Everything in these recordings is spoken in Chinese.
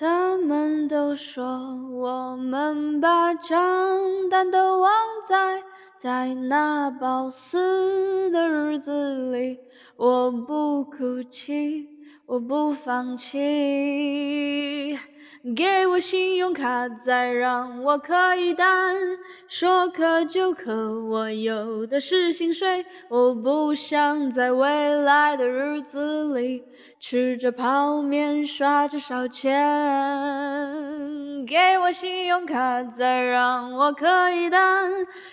他们都说我们把账单都忘在在那暴死的日子里，我不哭泣，我不放弃。给我信用卡，再让我可以单，说可就可，我有的是薪水。我不想在未来的日子里吃着泡面，刷着烧钱。给我信用卡，再让我可以单，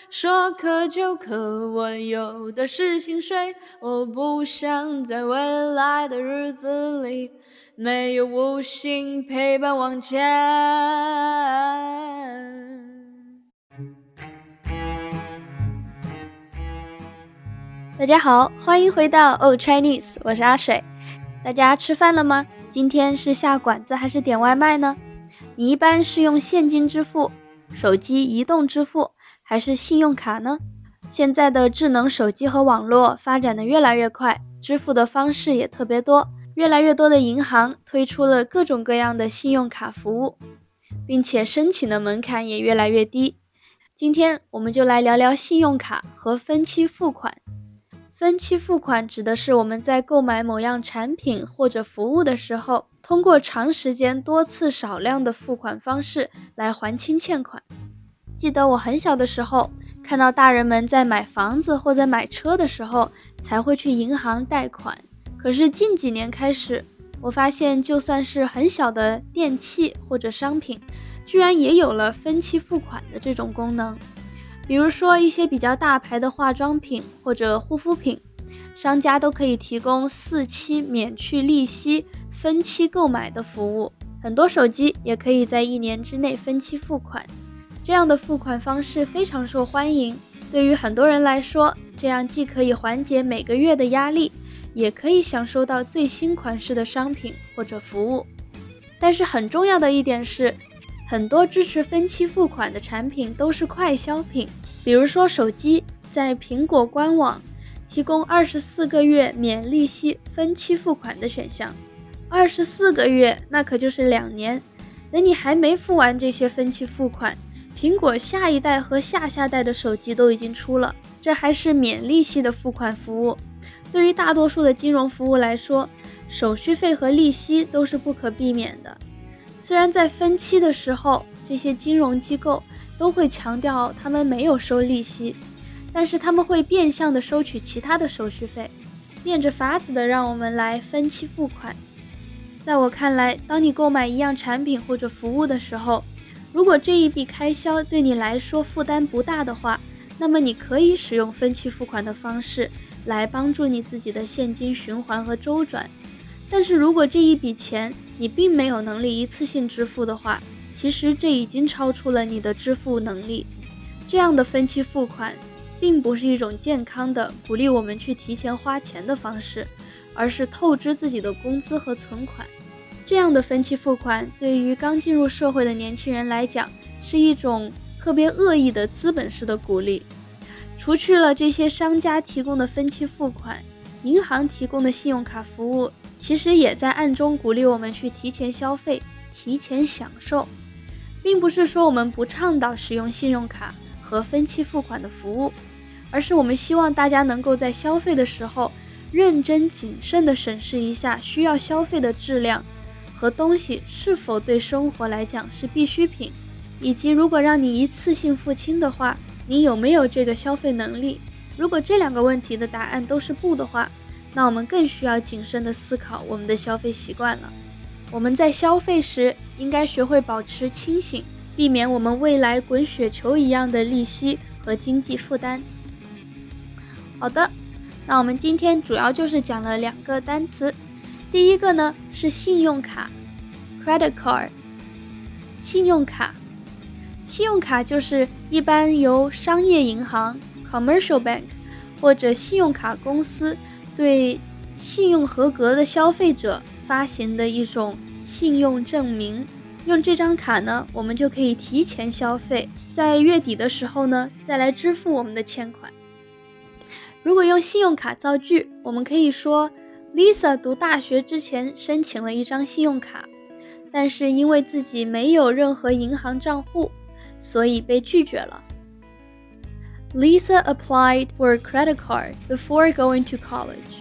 说咳就咳，我有的是薪水。我不想在未来的日子里。没有无心陪伴往前。大家好，欢迎回到 Old Chinese，我是阿水。大家吃饭了吗？今天是下馆子还是点外卖呢？你一般是用现金支付、手机移动支付还是信用卡呢？现在的智能手机和网络发展的越来越快，支付的方式也特别多。越来越多的银行推出了各种各样的信用卡服务，并且申请的门槛也越来越低。今天我们就来聊聊信用卡和分期付款。分期付款指的是我们在购买某样产品或者服务的时候，通过长时间、多次、少量的付款方式来还清欠款。记得我很小的时候，看到大人们在买房子或者买车的时候，才会去银行贷款。可是近几年开始，我发现就算是很小的电器或者商品，居然也有了分期付款的这种功能。比如说一些比较大牌的化妆品或者护肤品，商家都可以提供四期免去利息、分期购买的服务。很多手机也可以在一年之内分期付款，这样的付款方式非常受欢迎。对于很多人来说，这样既可以缓解每个月的压力。也可以享受到最新款式的商品或者服务，但是很重要的一点是，很多支持分期付款的产品都是快消品。比如说手机，在苹果官网提供二十四个月免利息分期付款的选项，二十四个月那可就是两年。等你还没付完这些分期付款，苹果下一代和下下代的手机都已经出了，这还是免利息的付款服务。对于大多数的金融服务来说，手续费和利息都是不可避免的。虽然在分期的时候，这些金融机构都会强调他们没有收利息，但是他们会变相的收取其他的手续费，变着法子的让我们来分期付款。在我看来，当你购买一样产品或者服务的时候，如果这一笔开销对你来说负担不大的话，那么你可以使用分期付款的方式。来帮助你自己的现金循环和周转，但是如果这一笔钱你并没有能力一次性支付的话，其实这已经超出了你的支付能力。这样的分期付款，并不是一种健康的鼓励我们去提前花钱的方式，而是透支自己的工资和存款。这样的分期付款对于刚进入社会的年轻人来讲，是一种特别恶意的资本式的鼓励。除去了这些商家提供的分期付款，银行提供的信用卡服务，其实也在暗中鼓励我们去提前消费、提前享受，并不是说我们不倡导使用信用卡和分期付款的服务，而是我们希望大家能够在消费的时候，认真谨慎地审视一下需要消费的质量和东西是否对生活来讲是必需品，以及如果让你一次性付清的话。你有没有这个消费能力？如果这两个问题的答案都是不的话，那我们更需要谨慎地思考我们的消费习惯了。我们在消费时应该学会保持清醒，避免我们未来滚雪球一样的利息和经济负担。好的，那我们今天主要就是讲了两个单词，第一个呢是信用卡，credit card，信用卡。信用卡就是一般由商业银行 （commercial bank） 或者信用卡公司对信用合格的消费者发行的一种信用证明。用这张卡呢，我们就可以提前消费，在月底的时候呢，再来支付我们的欠款。如果用信用卡造句，我们可以说：Lisa 读大学之前申请了一张信用卡。 但是因为自己没有任何银行账户，所以被拒绝了。Lisa applied for a credit card before going to college,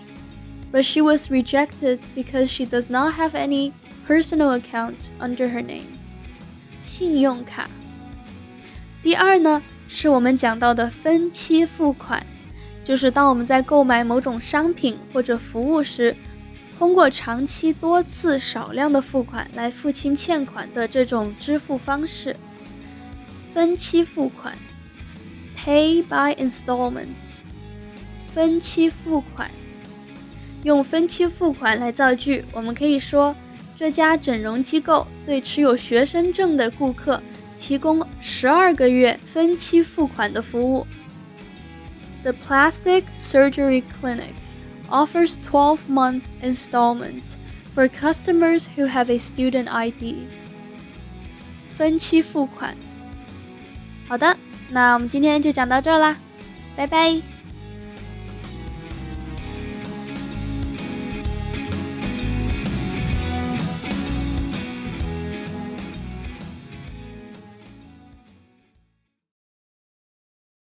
but she was rejected because she does not have any personal account under her name. 信用卡。第二呢，是我们讲到的分期付款， 就是当我们在购买某种商品或者服务时，通过长期多次少量的付款来付清欠款的这种支付方式。分期付款。Pay by installment，分期付款。用分期付款来造句，我们可以说这家整容机构对持有学生证的顾客提供十二个月分期付款的服务。The plastic surgery clinic offers 12-month installment for customers who have a student ID。分期付款。好的。那我们今天就讲到这儿啦，拜拜。